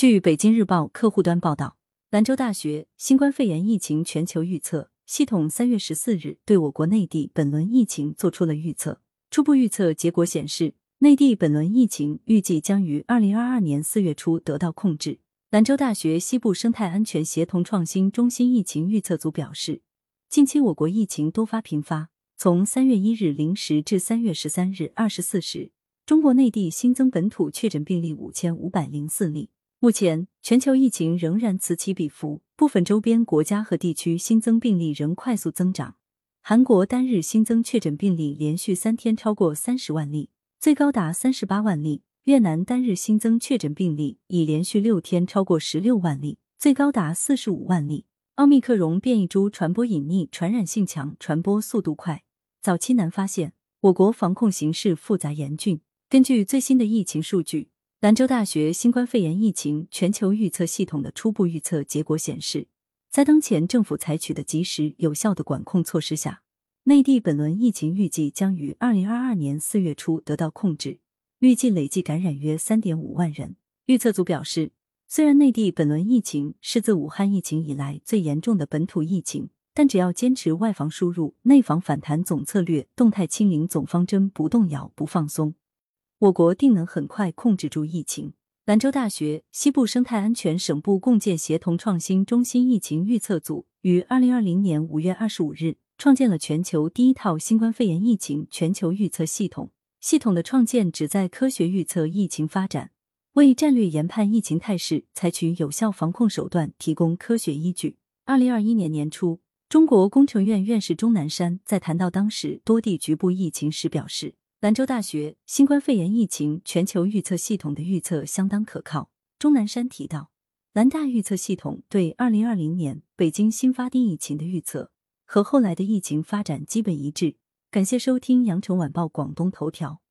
据北京日报客户端报道，兰州大学新冠肺炎疫情全球预测系统三月十四日对我国内地本轮疫情做出了预测。初步预测结果显示，内地本轮疫情预计将于二零二二年四月初得到控制。兰州大学西部生态安全协同创新中心疫情预测组表示，近期我国疫情多发频发。从三月一日零时至三月十三日二十四时，中国内地新增本土确诊病例五千五百零四例。目前，全球疫情仍然此起彼伏，部分周边国家和地区新增病例仍快速增长。韩国单日新增确诊病例连续三天超过三十万例，最高达三十八万例。越南单日新增确诊病例已连续六天超过十六万例，最高达四十五万例。奥密克戎变异株传播隐匿，传染性强，传播速度快。早期难发现，我国防控形势复杂严峻。根据最新的疫情数据，兰州大学新冠肺炎疫情全球预测系统的初步预测结果显示，在当前政府采取的及时有效的管控措施下，内地本轮疫情预计将于二零二二年四月初得到控制，预计累计感染约三点五万人。预测组表示，虽然内地本轮疫情是自武汉疫情以来最严重的本土疫情。但只要坚持外防输入、内防反弹总策略、动态清零总方针不动摇、不放松，我国定能很快控制住疫情。兰州大学西部生态安全省部共建协同创新中心疫情预测组于二零二零年五月二十五日创建了全球第一套新冠肺炎疫情全球预测系统。系统的创建旨在科学预测疫情发展，为战略研判疫情态势、采取有效防控手段提供科学依据。二零二一年年初。中国工程院院士钟南山在谈到当时多地局部疫情时表示，兰州大学新冠肺炎疫情全球预测系统的预测相当可靠。钟南山提到，兰大预测系统对二零二零年北京新发地疫情的预测和后来的疫情发展基本一致。感谢收听羊城晚报广东头条。